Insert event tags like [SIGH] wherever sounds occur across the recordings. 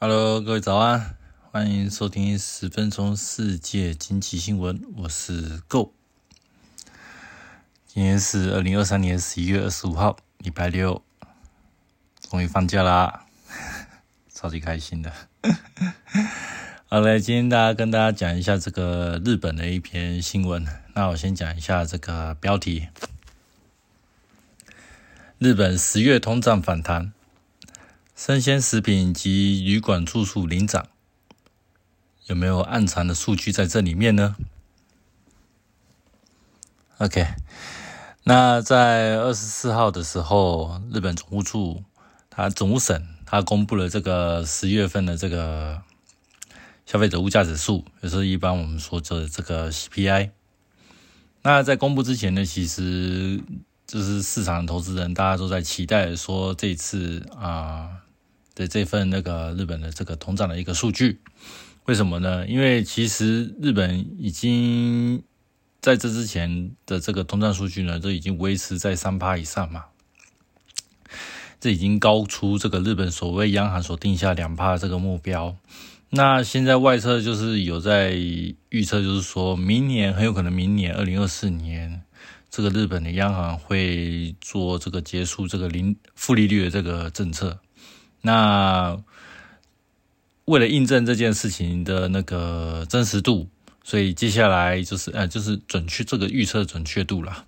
Hello，各位早安，欢迎收听十分钟世界经济新闻，我是 Go。今天是二零二三年十一月二十五号，礼拜六，终于放假啦，[LAUGHS] 超级开心的。[LAUGHS] 好嘞，今天大家跟大家讲一下这个日本的一篇新闻。那我先讲一下这个标题：日本十月通胀反弹。生鲜食品及旅馆住宿领涨，有没有暗藏的数据在这里面呢？OK，那在二十四号的时候，日本总务处它总务省它公布了这个十月份的这个消费者物价指数，也是一般我们说的这个 CPI。那在公布之前呢，其实就是市场投资人大家都在期待说这次啊。的这份那个日本的这个通胀的一个数据，为什么呢？因为其实日本已经在这之前的这个通胀数据呢，都已经维持在三趴以上嘛，这已经高出这个日本所谓央行所定下两趴这个目标。那现在外侧就是有在预测，就是说明年很有可能明年二零二四年，这个日本的央行会做这个结束这个零负利率的这个政策。那为了印证这件事情的那个真实度，所以接下来就是呃，就是准确这个预测准确度了。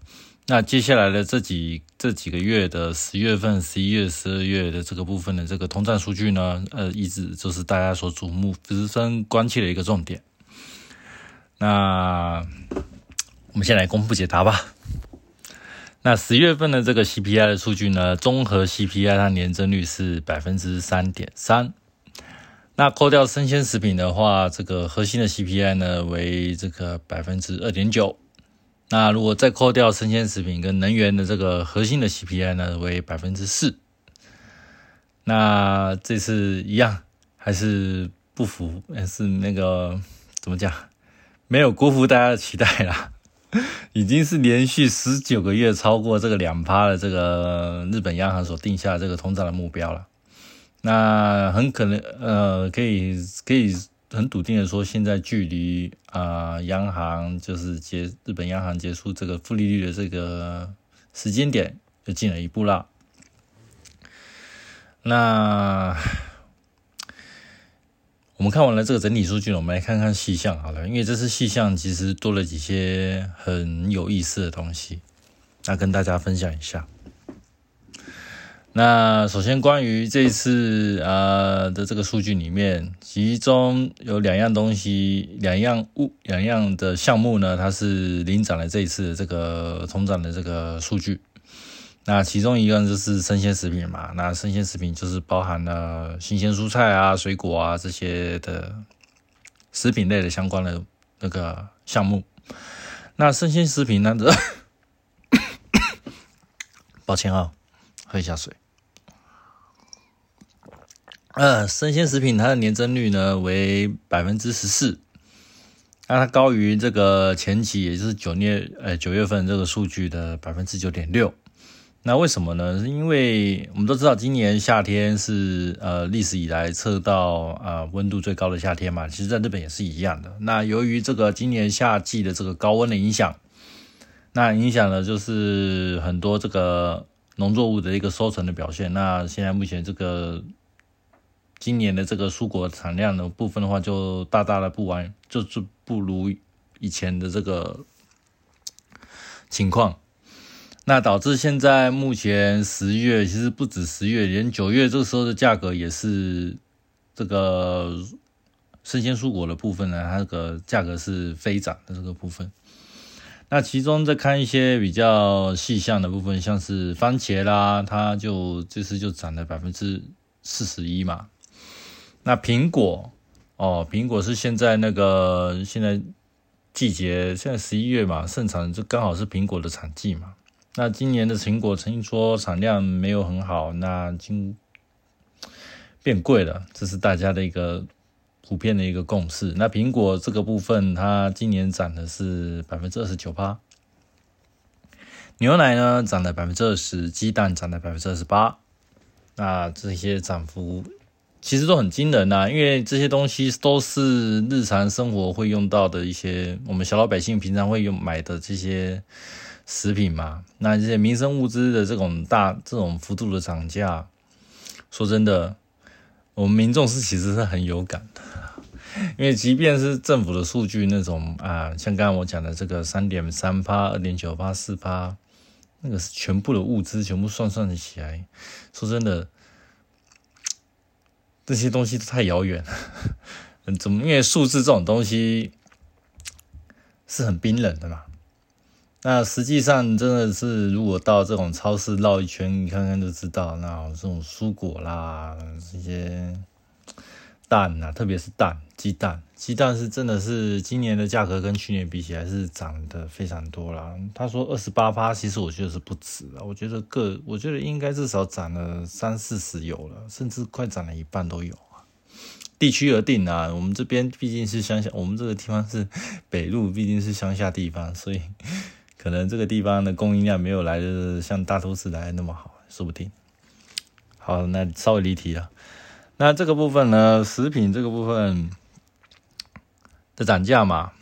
那接下来的这几这几个月的十月份、十一月、十二月的这个部分的这个通胀数据呢，呃，一直就是大家所瞩目、十分关切的一个重点。那我们先来公布解答吧。那十月份的这个 CPI 的数据呢？综合 CPI 它年增率是百分之三点三。那扣掉生鲜食品的话，这个核心的 CPI 呢为这个百分之二点九。那如果再扣掉生鲜食品跟能源的这个核心的 CPI 呢为百分之四。那这次一样还是不符，还是那个怎么讲？没有辜负大家的期待啦。[LAUGHS] 已经是连续十九个月超过这个两趴的这个日本央行所定下这个通胀的目标了。那很可能呃，可以可以很笃定的说，现在距离啊央行就是结日本央行结束这个负利率的这个时间点就近了一步了。那。我们看完了这个整体数据，我们来看看细项好了，因为这次细项其实多了几些很有意思的东西，那跟大家分享一下。那首先关于这次啊的这个数据里面，其中有两样东西，两样物，两样的项目呢，它是领涨了这一次这个通胀的这个数据。那其中一个就是生鲜食品嘛，那生鲜食品就是包含了新鲜蔬菜啊、水果啊这些的食品类的相关的那个项目。那生鲜食品呢？这 [COUGHS] 抱歉啊，喝一下水。呃，生鲜食品它的年增率呢为百分之十四，那它高于这个前期，也就是九月呃九月份这个数据的百分之九点六。那为什么呢？是因为我们都知道，今年夏天是呃历史以来测到呃温度最高的夏天嘛。其实，在日本也是一样的。那由于这个今年夏季的这个高温的影响，那影响了就是很多这个农作物的一个收成的表现。那现在目前这个今年的这个蔬果产量的部分的话，就大大的不完，就是不如以前的这个情况。那导致现在目前十月，其实不止十月，连九月这个时候的价格也是这个生鲜蔬果的部分呢，它这个价格是飞涨的这个部分。那其中再看一些比较细项的部分，像是番茄啦，它就这次就涨了百分之四十一嘛。那苹果哦，苹果是现在那个现在季节，现在十一月嘛，盛产就刚好是苹果的产季嘛。那今年的苹果曾经说产量没有很好，那今变贵了，这是大家的一个普遍的一个共识。那苹果这个部分，它今年涨的是百分之二十九八，牛奶呢涨了百分之二十，鸡蛋涨了百分之二十八。那这些涨幅其实都很惊人呐，因为这些东西都是日常生活会用到的一些，我们小老百姓平常会用买的这些食品嘛。那这些民生物资的这种大这种幅度的涨价，说真的，我们民众是其实是很有感的，因为即便是政府的数据那种啊，像刚刚我讲的这个三点三趴、二点九趴、四趴，那个是全部的物资全部算算起来，说真的。这些东西都太遥远了，[LAUGHS] 怎么？因为数字这种东西是很冰冷的嘛。那实际上真的是，如果到这种超市绕一圈，你看看就知道，那这种蔬果啦，这些。蛋呐，特别是蛋，鸡蛋，鸡蛋是真的是今年的价格跟去年比起来是涨得非常多了。他说二十八趴，其实我觉得是不止啊，我觉得个，我觉得应该至少涨了三四十有了，甚至快涨了一半都有啊。地区而定啊，我们这边毕竟是乡下，我们这个地方是北路，毕竟是乡下地方，所以可能这个地方的供应量没有来的像大都市来那么好，说不定。好，那稍微离题了。那这个部分呢，食品这个部分的涨价嘛，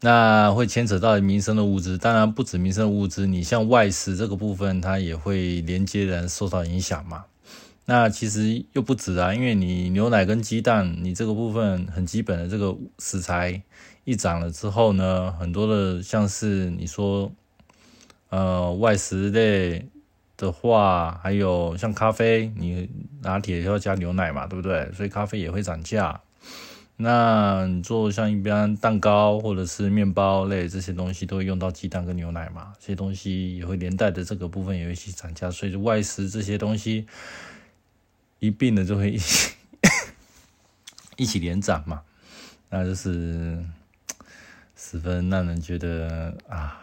那会牵扯到民生的物资，当然不止民生物资，你像外食这个部分，它也会连接人受到影响嘛。那其实又不止啊，因为你牛奶跟鸡蛋，你这个部分很基本的这个食材一涨了之后呢，很多的像是你说，呃，外食类。的话，还有像咖啡，你拿铁要加牛奶嘛，对不对？所以咖啡也会涨价。那你做像一般蛋糕或者是面包类这些东西，都会用到鸡蛋跟牛奶嘛，这些东西也会连带的这个部分也会一起涨价。所以外食这些东西一并的就会一起一起连涨嘛，[LAUGHS] 那就是十分让人觉得啊。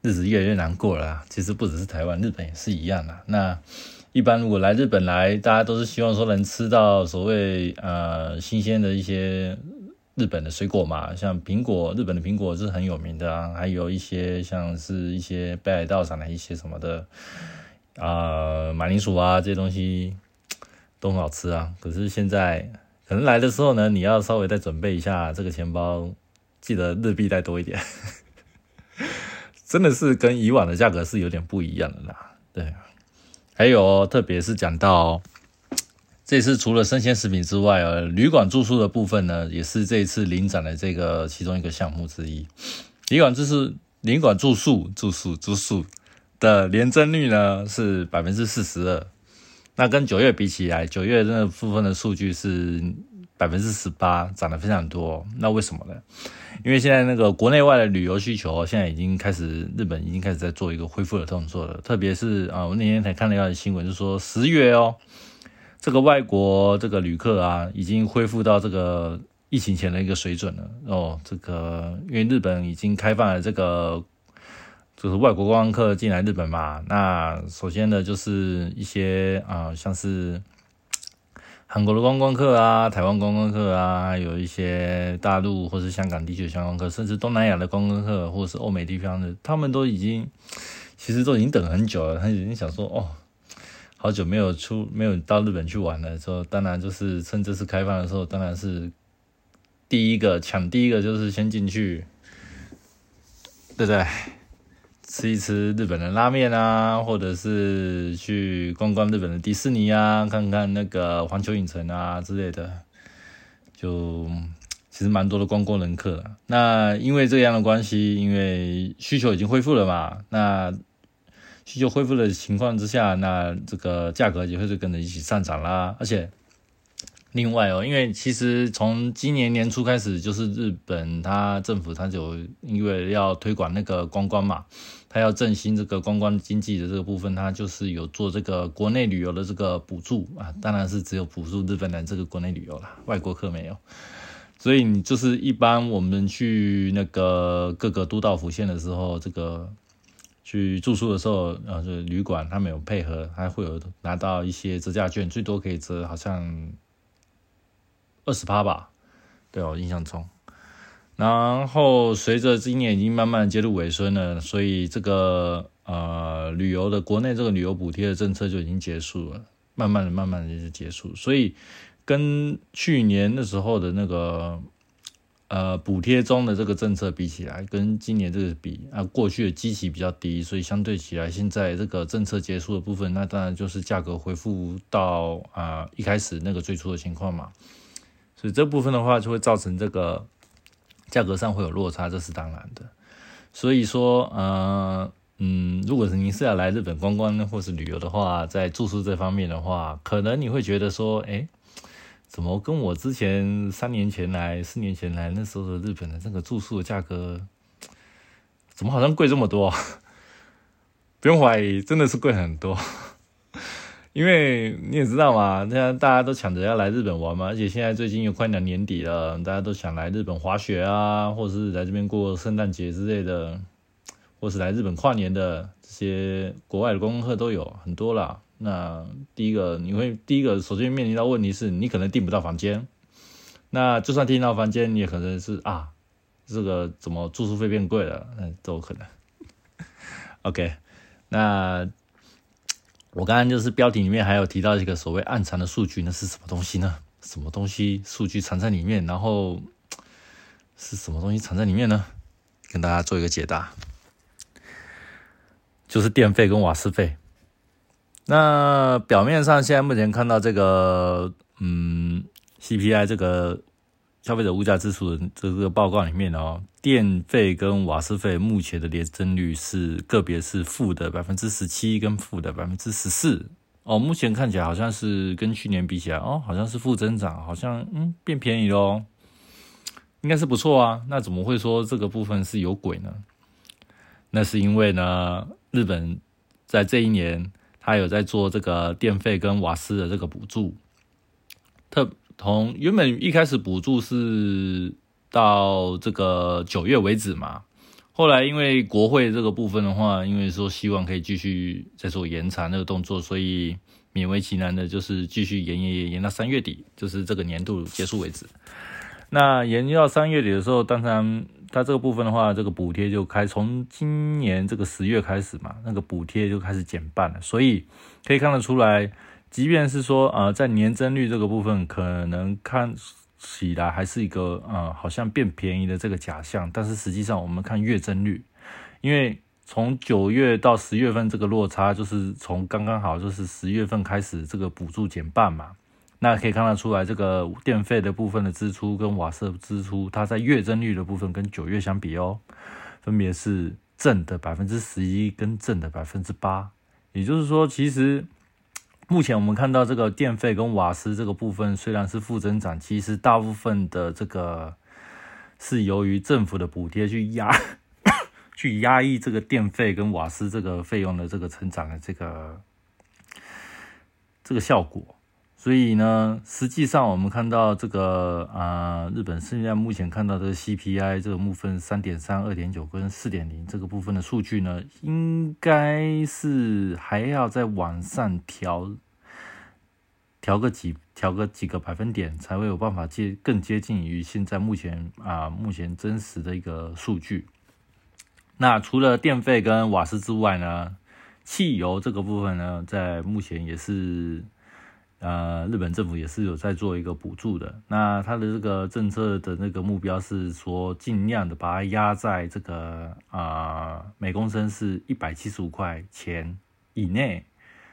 日子越来越难过了。其实不只是台湾，日本也是一样的。那一般如果来日本来，大家都是希望说能吃到所谓呃新鲜的一些日本的水果嘛，像苹果，日本的苹果是很有名的啊。还有一些像是一些北海道上的一些什么的啊马铃薯啊这些东西都很好吃啊。可是现在可能来的时候呢，你要稍微再准备一下这个钱包，记得日币带多一点。真的是跟以往的价格是有点不一样的啦，对。还有，特别是讲到这次除了生鲜食品之外，呃，旅馆住宿的部分呢，也是这一次领展的这个其中一个项目之一。旅馆就是旅馆住宿住宿住宿的年增率呢是百分之四十二，那跟九月比起来，九月那部分的数据是百分之十八，涨得非常多。那为什么呢？因为现在那个国内外的旅游需求，现在已经开始，日本已经开始在做一个恢复的动作了。特别是啊，我那天才看了一条新闻，就说十月哦，这个外国这个旅客啊，已经恢复到这个疫情前的一个水准了哦。这个因为日本已经开放了这个，就是外国观光客进来日本嘛。那首先呢，就是一些啊，像是。韩国的观光客啊，台湾观光客啊，有一些大陆或是香港地区的观光客，甚至东南亚的观光客，或是欧美地方的，他们都已经，其实都已经等很久了。他已经想说，哦，好久没有出，没有到日本去玩了。说当然就是趁这次开放的时候，当然是第一个抢，第一个就是先进去，对不对？吃一吃日本的拉面啊，或者是去逛逛日本的迪士尼啊，看看那个环球影城啊之类的，就其实蛮多的观光人客。那因为这样的关系，因为需求已经恢复了嘛，那需求恢复的情况之下，那这个价格也会是跟着一起上涨啦，而且。另外哦，因为其实从今年年初开始，就是日本它政府它就因为要推广那个观光嘛，它要振兴这个观光经济的这个部分，它就是有做这个国内旅游的这个补助啊，当然是只有补助日本人这个国内旅游啦，外国客没有。所以你就是一般我们去那个各个都道府县的时候，这个去住宿的时候，呃，就旅馆他们有配合，还会有拿到一些折价券，最多可以折好像。二十趴吧，对我印象中。然后随着今年已经慢慢接入尾声了，所以这个呃旅游的国内这个旅游补贴的政策就已经结束了。慢慢的、慢慢的就结束。所以跟去年那时候的那个呃补贴中的这个政策比起来，跟今年这个比啊，过去的基期比较低，所以相对起来，现在这个政策结束的部分，那当然就是价格恢复到啊一开始那个最初的情况嘛。所以这部分的话，就会造成这个价格上会有落差，这是当然的。所以说，呃。嗯，如果是您是要来日本观光或是旅游的话，在住宿这方面的话，可能你会觉得说，哎，怎么跟我之前三年前来、四年前来那时候的日本的这个住宿的价格，怎么好像贵这么多？[LAUGHS] 不用怀疑，真的是贵很多。因为你也知道嘛，现在大家都抢着要来日本玩嘛，而且现在最近又快到年底了，大家都想来日本滑雪啊，或者是来这边过圣诞节之类的。或是来日本跨年的这些国外的观光客都有很多啦。那第一个你会第一个首先面临到问题是你可能订不到房间。那就算订到房间，你也可能是啊，这个怎么住宿费变贵了？嗯，都有可能。[LAUGHS] OK，那我刚刚就是标题里面还有提到一个所谓暗藏的数据，那是什么东西呢？什么东西数据藏在里面？然后 [TSK] 是什么东西藏在里面呢？跟大家做一个解答。就是电费跟瓦斯费。那表面上现在目前看到这个，嗯，CPI 这个消费者物价指数的这个报告里面哦，电费跟瓦斯费目前的年增率是个别是负的百分之十七跟负的百分之十四哦。目前看起来好像是跟去年比起来哦，好像是负增长，好像嗯变便宜喽，应该是不错啊。那怎么会说这个部分是有鬼呢？那是因为呢。日本在这一年，他有在做这个电费跟瓦斯的这个补助，特从原本一开始补助是到这个九月为止嘛，后来因为国会这个部分的话，因为说希望可以继续再做延长那个动作，所以勉为其难的就是继续延延延延到三月底，就是这个年度结束为止。那延到三月底的时候，当然。它这个部分的话，这个补贴就开从今年这个十月开始嘛，那个补贴就开始减半了。所以可以看得出来，即便是说呃，在年增率这个部分可能看起来还是一个呃好像变便宜的这个假象，但是实际上我们看月增率，因为从九月到十月份这个落差，就是从刚刚好就是十月份开始这个补助减半嘛。那可以看得出来，这个电费的部分的支出跟瓦斯支出，它在月增率的部分跟九月相比哦，分别是正的百分之十一跟正的百分之八。也就是说，其实目前我们看到这个电费跟瓦斯这个部分虽然是负增长，其实大部分的这个是由于政府的补贴去压 [COUGHS] 去压抑这个电费跟瓦斯这个费用的这个成长的这个这个效果。所以呢，实际上我们看到这个啊，日本现在目前看到的 CPI 这个部分三点三、二点九跟四点零这个部分的数据呢，应该是还要再往上调，调个几调个几个百分点，才会有办法接更接近于现在目前啊目前真实的一个数据。那除了电费跟瓦斯之外呢，汽油这个部分呢，在目前也是。呃，日本政府也是有在做一个补助的。那它的这个政策的那个目标是说，尽量的把它压在这个啊每公升是一百七十五块钱以内。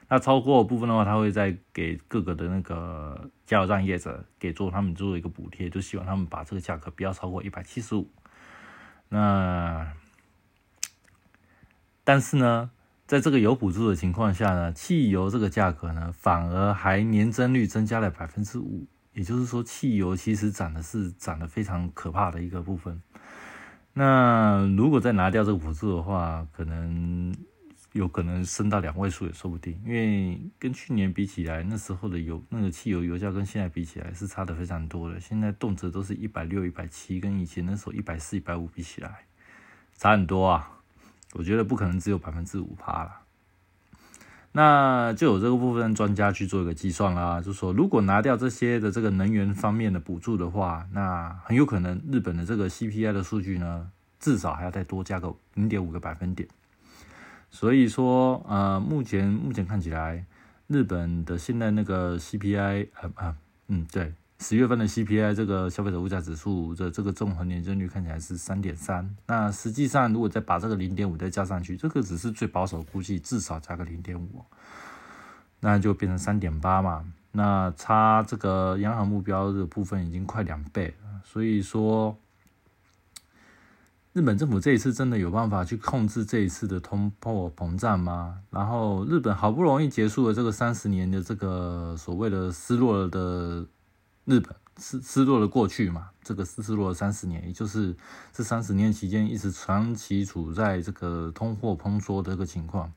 那超过部分的话，它会再给各个的那个加油站业者给做他们做一个补贴，就希望他们把这个价格不要超过一百七十五。那但是呢？在这个有补助的情况下呢，汽油这个价格呢，反而还年增率增加了百分之五，也就是说，汽油其实涨的是涨得非常可怕的一个部分。那如果再拿掉这个补助的话，可能有可能升到两位数也说不定，因为跟去年比起来，那时候的油那个汽油油价跟现在比起来是差的非常多的，现在动辄都是一百六、一百七，跟以前那时候一百四、一百五比起来，差很多啊。我觉得不可能只有百分之五趴了，那就有这个部分专家去做一个计算啦，就说如果拿掉这些的这个能源方面的补助的话，那很有可能日本的这个 CPI 的数据呢，至少还要再多加个零点五个百分点。所以说，呃，目前目前看起来，日本的现在那个 CPI 啊啊，嗯，对，十月份的 CPI 这个消费者物价指数的这个综合年增率看起来是三点三，那实际上如果再把这个零点五再加上去，这个只是最保守估计，至少加个零点五，那就变成三点八嘛。那差这个央行目标的部分已经快两倍，所以说。日本政府这一次真的有办法去控制这一次的通货膨胀吗？然后日本好不容易结束了这个三十年的这个所谓的失落的日本失失落的过去嘛，这个失落了三十年，也就是这三十年期间一直长期处在这个通货膨缩的这个情况。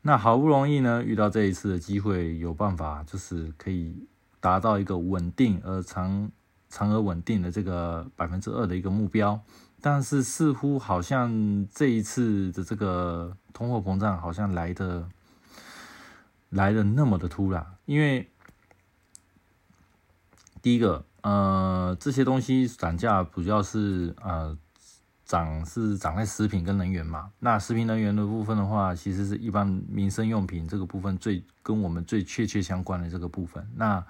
那好不容易呢遇到这一次的机会，有办法就是可以达到一个稳定而长长而稳定的这个百分之二的一个目标。但是似乎好像这一次的这个通货膨胀好像来的来的那么的突然，因为第一个呃这些东西涨价主要是呃涨是涨在食品跟能源嘛，那食品能源的部分的话，其实是一般民生用品这个部分最跟我们最确切相关的这个部分，那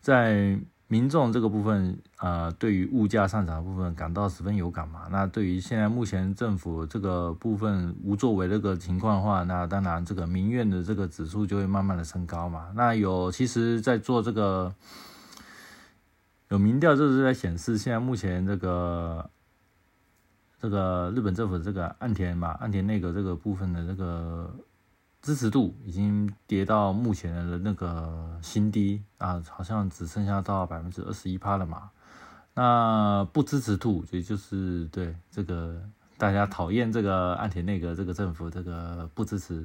在。民众这个部分，呃，对于物价上涨的部分感到十分有感嘛？那对于现在目前政府这个部分无作为这个情况的话，那当然这个民怨的这个指数就会慢慢的升高嘛。那有其实，在做这个有民调，就是在显示现在目前这个这个日本政府这个岸田嘛，岸田内阁这个部分的这个。支持度已经跌到目前的那个新低啊，好像只剩下到百分之二十一趴了嘛。那不支持度，也就是对这个大家讨厌这个岸田内阁这个政府这个不支持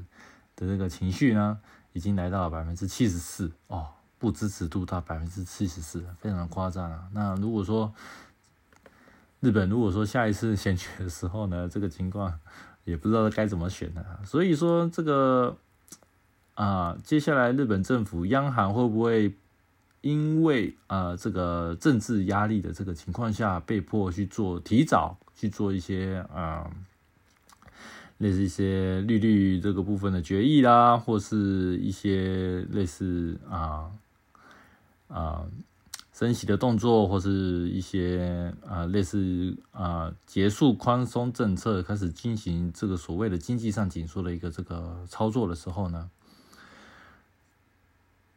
的这个情绪呢，已经来到了百分之七十四哦，不支持度到百分之七十四，非常夸张啊。那如果说日本如果说下一次选举的时候呢，[LAUGHS] 这个情况。也不知道该怎么选呢，所以说这个啊，接下来日本政府央行会不会因为啊这个政治压力的这个情况下，被迫去做提早去做一些啊类似一些利率这个部分的决议啦，或是一些类似啊啊。升息的动作，或是一些啊类似啊结束宽松政策，开始进行这个所谓的经济上紧缩的一个这个操作的时候呢，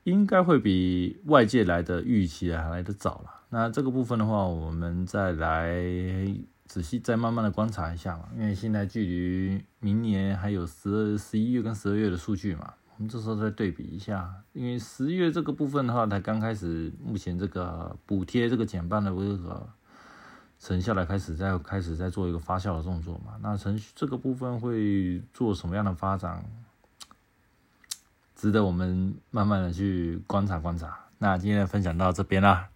应该会比外界来的预期还来的早了。那这个部分的话，我们再来仔细再慢慢的观察一下嘛，因为现在距离明年还有十、十一月跟十二月的数据嘛。我们这时候再对比一下，因为十月这个部分的话，才刚开始，目前这个补贴这个减半的这个成效来开始在开始在做一个发酵的动作嘛。那程序这个部分会做什么样的发展，值得我们慢慢的去观察观察。那今天分享到这边啦，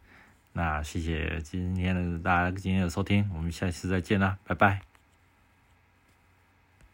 那谢谢今天的大家今天的收听，我们下期再见啦，拜拜。